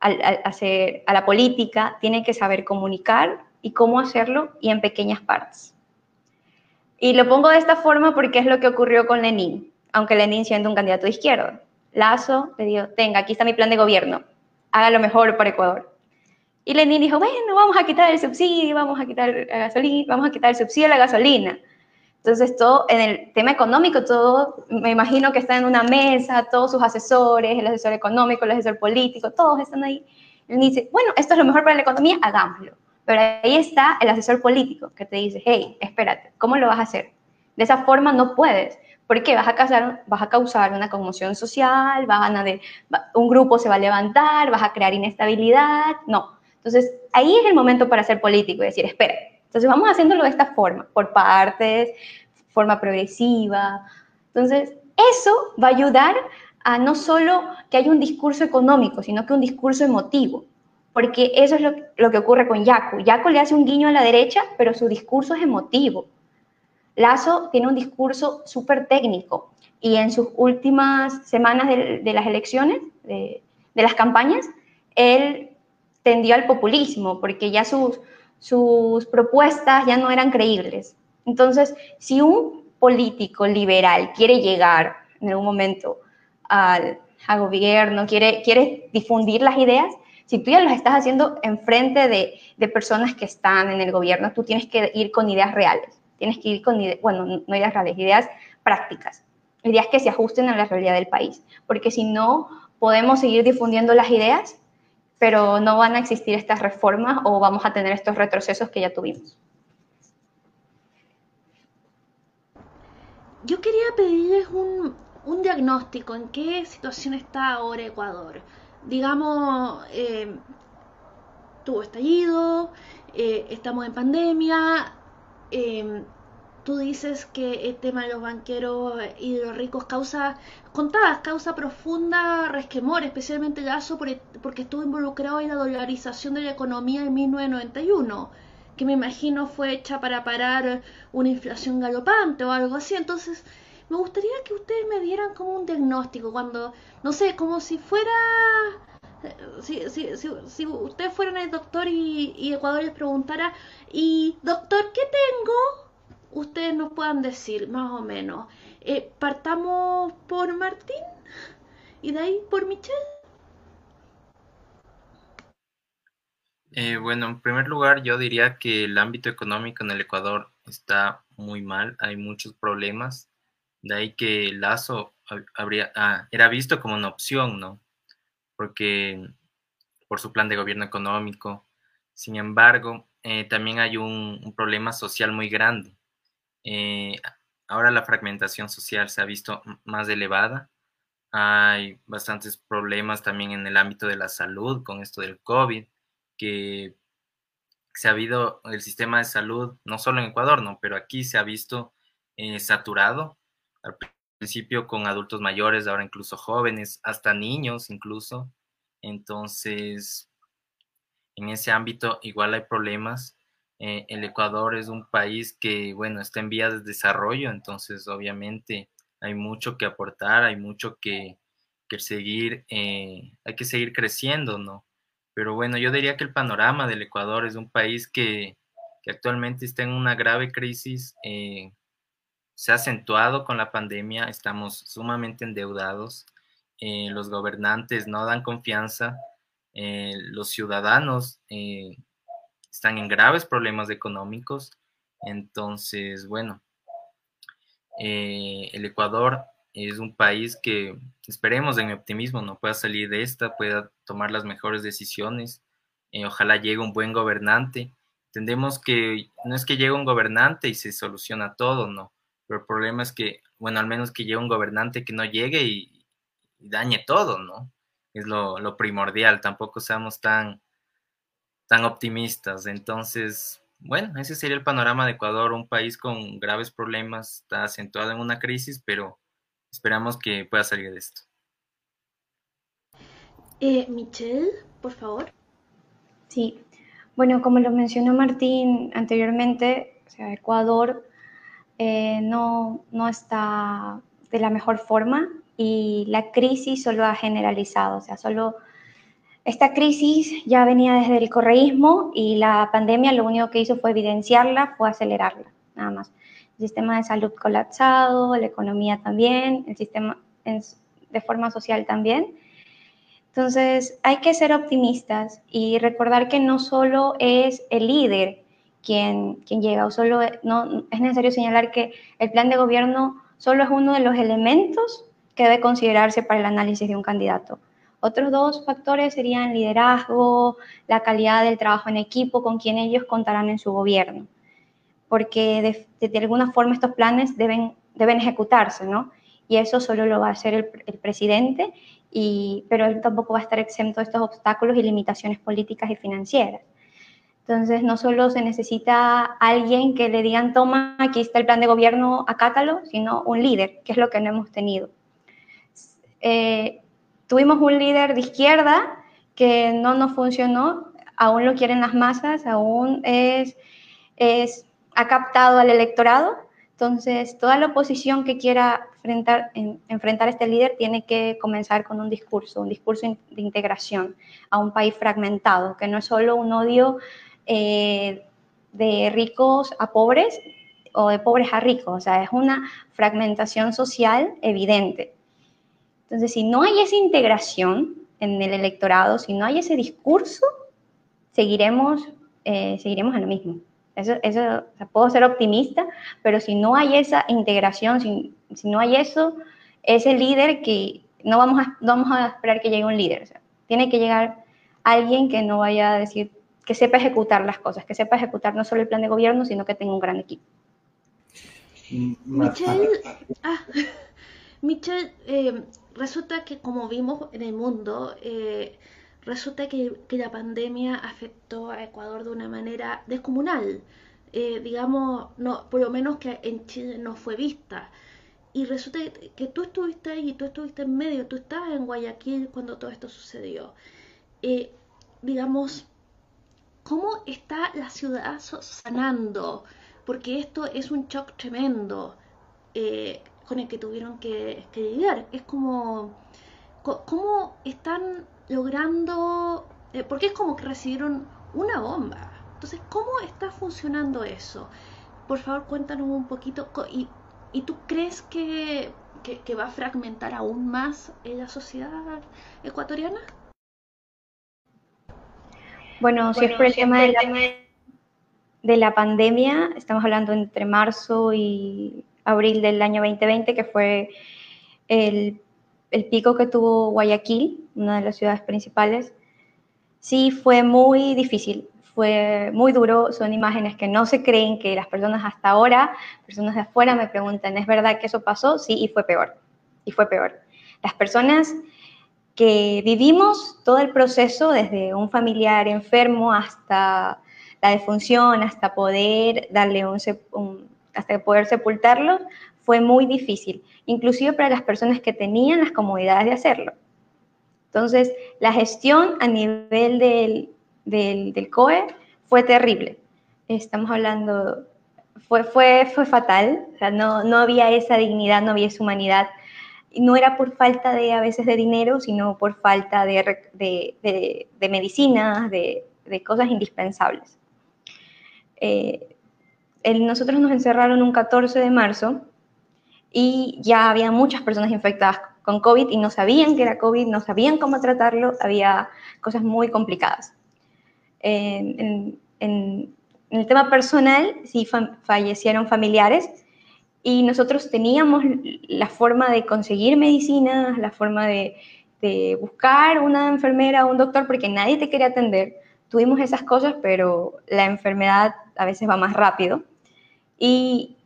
[SPEAKER 3] a, a la política, tiene que saber comunicar y cómo hacerlo y en pequeñas partes. Y lo pongo de esta forma porque es lo que ocurrió con Lenin aunque Lenin siendo un candidato de izquierda. Lazo le dijo, tenga, aquí está mi plan de gobierno, haga lo mejor para Ecuador. Y Lenin dijo, bueno, vamos a quitar el subsidio, vamos a quitar la gasolina, vamos a quitar el subsidio a la gasolina. Entonces, todo en el tema económico, todo, me imagino que está en una mesa, todos sus asesores, el asesor económico, el asesor político, todos están ahí. Él dice, bueno, esto es lo mejor para la economía, hagámoslo. Pero ahí está el asesor político que te dice, hey, espérate, ¿cómo lo vas a hacer? De esa forma no puedes. Porque vas a causar, vas a causar una conmoción social, van a un grupo se va a levantar, vas a crear inestabilidad. No. Entonces, ahí es el momento para ser político y decir, espera, entonces vamos haciéndolo de esta forma, por partes, forma progresiva. Entonces, eso va a ayudar a no solo que haya un discurso económico, sino que un discurso emotivo. Porque eso es lo, lo que ocurre con Yaco. Yaco le hace un guiño a la derecha, pero su discurso es emotivo. Lazo tiene un discurso súper técnico y en sus últimas semanas de, las elecciones, de, las campañas, él tendió al populismo porque ya sus, propuestas ya no eran creíbles. Entonces, si un político liberal quiere llegar en algún momento al, gobierno, quiere, difundir las ideas, si tú ya lo estás haciendo enfrente de, de personas que están en el gobierno, tú tienes que ir con ideas reales, tienes que ir con, bueno, no ideas reales, ideas prácticas, ideas que se ajusten a la realidad del país, porque si no, podemos seguir difundiendo las ideas, pero no van a existir estas reformas o vamos a tener estos retrocesos que ya tuvimos.
[SPEAKER 2] Yo quería pedirles un, un diagnóstico, en qué situación está ahora Ecuador digamos, eh, tuvo estallido, eh, estamos en pandemia, em, tú dices que el tema de los banqueros y de los ricos causa, contadas, causa profunda resquemor, especialmente el ASO porque estuvo involucrado en la dolarización de la economía en 1991 que me imagino fue hecha para parar una inflación galopante o algo así. Entonces, me gustaría que ustedes me dieran como un diagnóstico, cuando, no sé, como si fuera, si, si, si, ustedes fueran el doctor y, Ecuador les preguntara, y doctor, ¿qué tengo? Ustedes nos puedan decir, más o menos. Eh, partamos por Martín y de ahí por Michelle.
[SPEAKER 4] Eh, bueno, en primer lugar, yo diría que el ámbito económico en el Ecuador está muy mal, hay muchos problemas. De ahí que Lazo habría, ah, era visto como una opción, ¿no? Porque por su plan de gobierno económico. Sin embargo, eh, también hay un, problema social muy grande. Eh, ahora la fragmentación social se ha visto más elevada. Hay bastantes problemas también en el ámbito de la salud con esto del COVID, que se ha habido el sistema de salud, no solo en Ecuador, ¿no? Pero aquí se ha visto eh, saturado al principio con adultos mayores, ahora incluso jóvenes, hasta niños incluso. Entonces, en ese ámbito igual hay problemas. Eh, el Ecuador es un país que, bueno, está en vías de desarrollo, entonces obviamente hay mucho que aportar, hay mucho que, seguir, eh, hay que seguir creciendo, ¿no? Pero bueno, yo diría que el panorama del Ecuador es un país que, actualmente está en una grave crisis eh, se ha acentuado con la pandemia, estamos sumamente endeudados, eh, los gobernantes no dan confianza, eh, los ciudadanos eh, están en graves problemas económicos, entonces, bueno, el Ecuador es un país que esperemos en mi optimismo no pueda salir de esta, pueda tomar las mejores decisiones, ojalá llegue un buen gobernante. Entendemos que no es que llegue un gobernante y se soluciona todo, no pero el problema es que, bueno, al menos que llegue un gobernante que no llegue y, dañe todo, ¿no? Es lo, primordial, tampoco seamos tan, tan optimistas. Entonces, bueno, ese sería el panorama de Ecuador, un país con graves problemas, está acentuado en una crisis, pero esperamos que pueda salir de esto.
[SPEAKER 2] Eh, Michelle, por favor.
[SPEAKER 3] Sí, bueno, como lo mencionó Martín anteriormente, o sea, Ecuador eh, no, no está de la mejor forma y la crisis solo ha generalizado, o sea, solo esta crisis ya venía desde el correísmo y la pandemia lo único que hizo fue evidenciarla, fue acelerarla, nada más. El sistema de salud colapsado, la economía también, el sistema de forma social también. Entonces, hay que ser optimistas y recordar que no solo es el líder quien, quien llega. O solo no, es necesario señalar que el plan de gobierno solo es uno de los elementos que debe considerarse para el análisis de un candidato. Otros dos factores serían liderazgo, la calidad del trabajo en equipo con quien ellos contarán en su gobierno, porque de, alguna forma estos planes deben, deben ejecutarse, ¿no? Y eso solo lo va a hacer el, el presidente, y, pero él tampoco va a estar exento de estos obstáculos y limitaciones políticas y financieras. Entonces, no solo se necesita alguien que le digan, toma, aquí está el plan de gobierno, acátalo, sino un líder, que es lo que no hemos tenido. Eh, tuvimos un líder de izquierda que no nos funcionó, aún lo quieren las masas, aún es, ha captado al electorado, Entonces, toda la oposición que quiera enfrentar, enfrentar a este líder tiene que comenzar con un discurso, un discurso de integración a un país fragmentado, que no es solo un odio eh, de ricos a pobres o de pobres a ricos, o sea, es una fragmentación social evidente. Entonces, si no hay esa integración en el electorado, si no hay ese discurso, seguiremos, eh, seguiremos en lo mismo. Eso, eso puedo ser optimista, pero si no hay esa integración, si, si, no hay eso, ese líder que no vamos a, vamos a esperar que llegue un líder. tiene que llegar alguien que no vaya a decir, que sepa ejecutar las cosas, que sepa ejecutar no solo el plan de gobierno, sino que tenga un gran equipo.
[SPEAKER 2] Michelle, ah, Michelle eh, resulta que como vimos en el mundo, eh, resulta que, la pandemia afectó a Ecuador de una manera descomunal. Eh, digamos, no, por lo menos que en Chile no fue vista. Y resulta que tú estuviste ahí, tú estuviste en medio, tú estabas en Guayaquil cuando todo esto sucedió. Eh, digamos, ¿cómo está la ciudad sanando? Porque esto es un shock tremendo eh, con el que tuvieron que, que lidiar. Es como, ¿cómo están logrando, eh, porque es como que recibieron una bomba. Entonces, ¿cómo está funcionando eso? Por favor, cuéntanos un poquito. ¿Y, y tú crees que, que, va a fragmentar aún más la sociedad ecuatoriana?
[SPEAKER 3] Bueno, si es por el tema de la, de la pandemia, estamos hablando entre marzo y abril del año 2020, que fue el el pico que tuvo Guayaquil, una de las ciudades principales, sí fue muy difícil, fue muy duro, son imágenes que no se creen que las personas hasta ahora, personas de afuera me preguntan, ¿es verdad que eso pasó? Sí, y fue peor, y fue peor. Las personas que vivimos todo el proceso, desde un familiar enfermo hasta la defunción, hasta poder darle hasta poder sepultarlo, fue muy difícil, inclusive para las personas que tenían las comodidades de hacerlo. Entonces, la gestión a nivel del, del, COE fue terrible. Estamos hablando, fue, fue, fue fatal, o sea, no, no había esa dignidad, no había esa humanidad. No era por falta de a veces de dinero, sino por falta de, de, de, medicinas, de, cosas indispensables. Eh, nosotros nos encerraron un 14 de marzo y ya había muchas personas infectadas con COVID y no sabían que era COVID, no sabían cómo tratarlo, había cosas muy complicadas. En, el tema personal, sí fallecieron familiares y nosotros teníamos la forma de conseguir medicinas, la forma de, buscar una enfermera o un doctor porque nadie te quería atender. Tuvimos esas cosas, pero la enfermedad a veces va más rápido. Y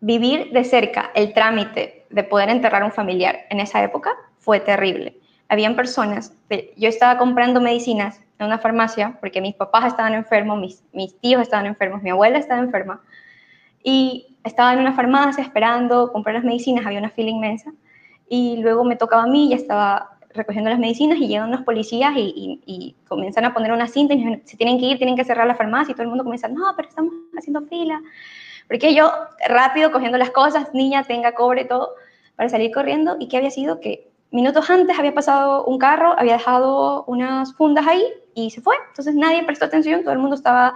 [SPEAKER 3] vivir de cerca el trámite de poder enterrar a un familiar en esa época fue terrible. Habían personas, yo estaba comprando medicinas en una farmacia porque mis papás estaban enfermos, mis, mis tíos estaban enfermos, mi abuela estaba enferma y estaba en una farmacia esperando comprar las medicinas, había una fila inmensa y luego me tocaba a mí, ya estaba recogiendo las medicinas y llegan unos policías y, y, comienzan a poner una cinta y dicen, se tienen que ir, tienen que cerrar la farmacia y todo el mundo comienza, no, pero estamos haciendo fila. Porque yo rápido cogiendo las cosas, niña, tenga cobre, todo, para salir corriendo. ¿Y qué había sido? Que minutos antes había pasado un carro, había dejado unas fundas ahí y se fue. Entonces nadie prestó atención, todo el mundo estaba,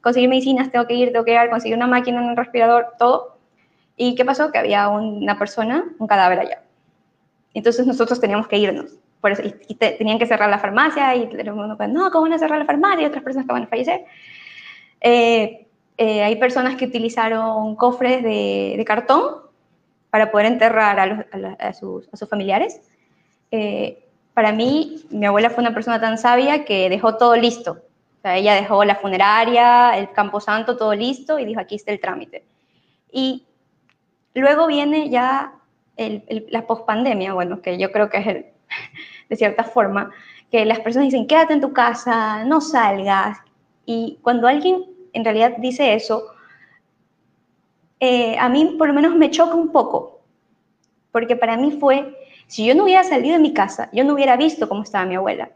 [SPEAKER 3] conseguir medicinas, tengo que ir, tengo que ir, conseguir una máquina, un respirador, todo. ¿Y qué pasó? Que había una persona, un cadáver allá. Entonces nosotros teníamos que irnos. Por eso, tenían que cerrar la farmacia y el mundo, no, ¿cómo van a cerrar la farmacia? Y otras personas que van a fallecer. Eh, eh, hay personas que utilizaron cofres de, cartón para poder enterrar a, sus, familiares. Eh, para mí, mi abuela fue una persona tan sabia que dejó todo listo. O sea, ella dejó la funeraria, el camposanto, todo listo y dijo, aquí está el trámite. Y luego viene ya la pospandemia, bueno, que yo creo que es de cierta forma, que las personas dicen, quédate en tu casa, no salgas. Y cuando alguien en realidad dice eso, eh, a mí por lo menos me choca un poco, porque para mí fue, si yo no hubiera salido de mi casa, yo no hubiera visto cómo estaba mi abuela.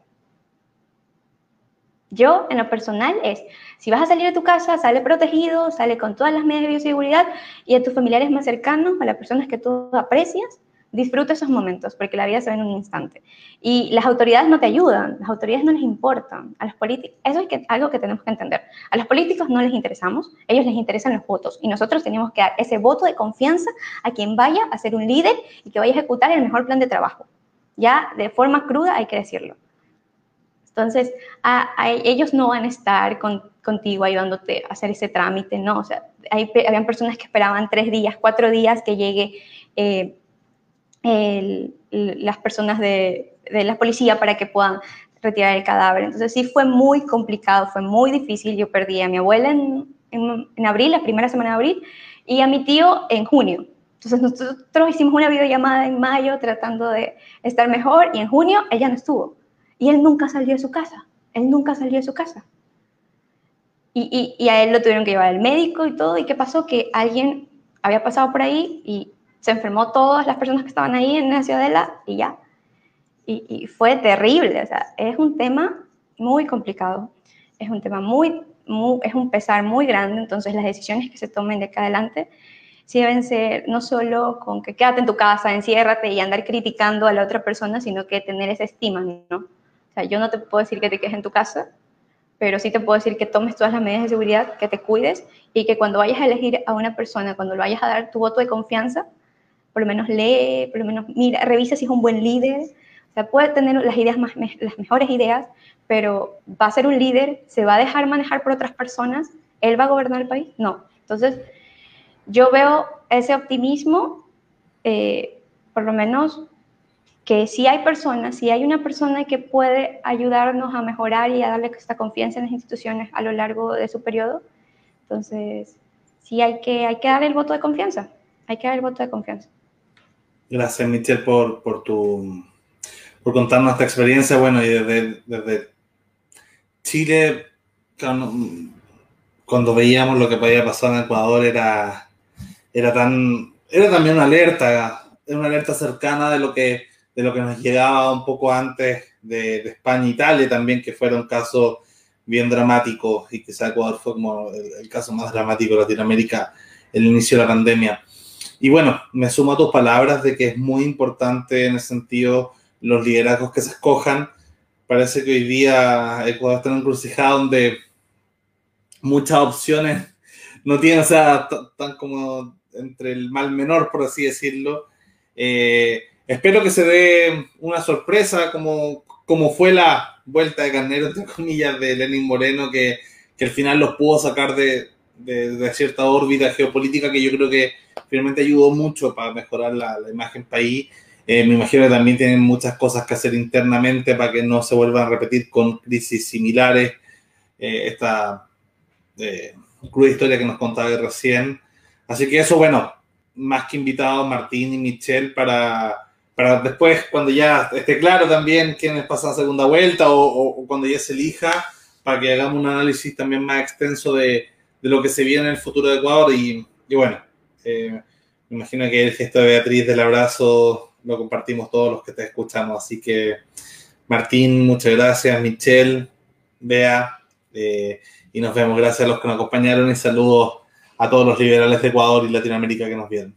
[SPEAKER 3] Yo, en lo personal, es, si vas a salir de tu casa, sale protegido, sale con todas las medidas de bioseguridad y a tus familiares más cercanos, a las personas que tú aprecias, disfruta esos momentos, porque la vida se ve en un instante. Y las autoridades no te ayudan, las autoridades no les importan. A los políticos, eso es algo que tenemos que entender. A los políticos no les interesamos, ellos les interesan los votos. Y nosotros tenemos que dar ese voto de confianza a quien vaya a ser un líder y que vaya a ejecutar el mejor plan de trabajo. Ya de forma cruda hay que decirlo. Entonces, a, ellos no van a estar contigo ayudándote a hacer ese trámite, ¿no? O sea, hay, habían personas que esperaban tres días, cuatro días que llegue eh, las personas de, la policía para que puedan retirar el cadáver. Entonces, sí fue muy complicado, fue muy difícil. Yo perdí a mi abuela en, en abril, la primera semana de abril, y a mi tío en junio. Entonces nosotros hicimos una videollamada en mayo tratando de estar mejor y en junio ella no estuvo. Y él nunca salió de su casa. Él nunca salió de su casa. Y, a él lo tuvieron que llevar al médico y todo. ¿Y qué pasó? Que alguien había pasado por ahí y se enfermó todas las personas que estaban ahí en la ciudadela y ya. Y, y, fue terrible. O sea, es un tema muy complicado. Es un tema muy, muy, es un pesar muy grande. Entonces, las decisiones que se tomen de acá adelante sí deben ser no solo con que quédate en tu casa, enciérrate y andar criticando a la otra persona, sino que tener esa estima, ¿no? O sea, yo no te puedo decir que te quedes en tu casa, pero sí te puedo decir que tomes todas las medidas de seguridad, que te cuides y que cuando vayas a elegir a una persona, cuando le vayas a dar tu voto de confianza, por lo menos lee, por lo menos mira, revisa si es un buen líder. O sea, puede tener las ideas más, las mejores ideas, pero va a ser un líder, se va a dejar manejar por otras personas, él va a gobernar el país. No. Entonces, yo veo ese optimismo, eh, por lo menos que si hay personas, si hay una persona que puede ayudarnos a mejorar y a darle esta confianza en las instituciones a lo largo de su periodo, entonces sí hay que, hay que dar el voto de confianza, hay que dar el voto de confianza.
[SPEAKER 1] Gracias, Michelle, por, por, tu, por contarnos esta experiencia. Bueno, y desde, desde Chile, cuando veíamos lo que podía pasar en Ecuador, era, era, tan, era también una alerta, una alerta cercana de lo que de lo que nos llegaba un poco antes de, España e Italia también, que fueron casos bien dramáticos y quizá Ecuador fue como el, caso más dramático de Latinoamérica el inicio de la pandemia. Y bueno, me sumo a tus palabras de que es muy importante en ese sentido los liderazgos que se escojan. Parece que hoy día Ecuador está en un encrucijada donde muchas opciones no tienen, o sea, tan como entre el mal menor, por así decirlo. Eh, Espero que se dé una sorpresa como, como fue la vuelta de carnero, entre comillas, de Lenin Moreno, que, que al final los pudo sacar de, de, cierta órbita geopolítica que yo creo que finalmente ayudó mucho para mejorar la, la imagen país. Eh, me imagino que también tienen muchas cosas que hacer internamente para que no se vuelvan a repetir con crisis similares. Eh, esta eh, cruda historia que nos contaba recién. Así que eso, bueno, más que invitados, Martín y Michelle, para para después, cuando ya esté claro también quiénes pasan segunda vuelta o, cuando ya se elija, para que hagamos un análisis también más extenso de, de lo que se viene en el futuro de Ecuador. Y, y bueno, eh, me imagino que el gesto de Beatriz del abrazo lo compartimos todos los que te escuchamos. Así que, Martín, muchas gracias. Michelle, Bea, eh, y nos vemos. Gracias a los que nos acompañaron y saludos a todos los liberales de Ecuador y Latinoamérica que nos vienen.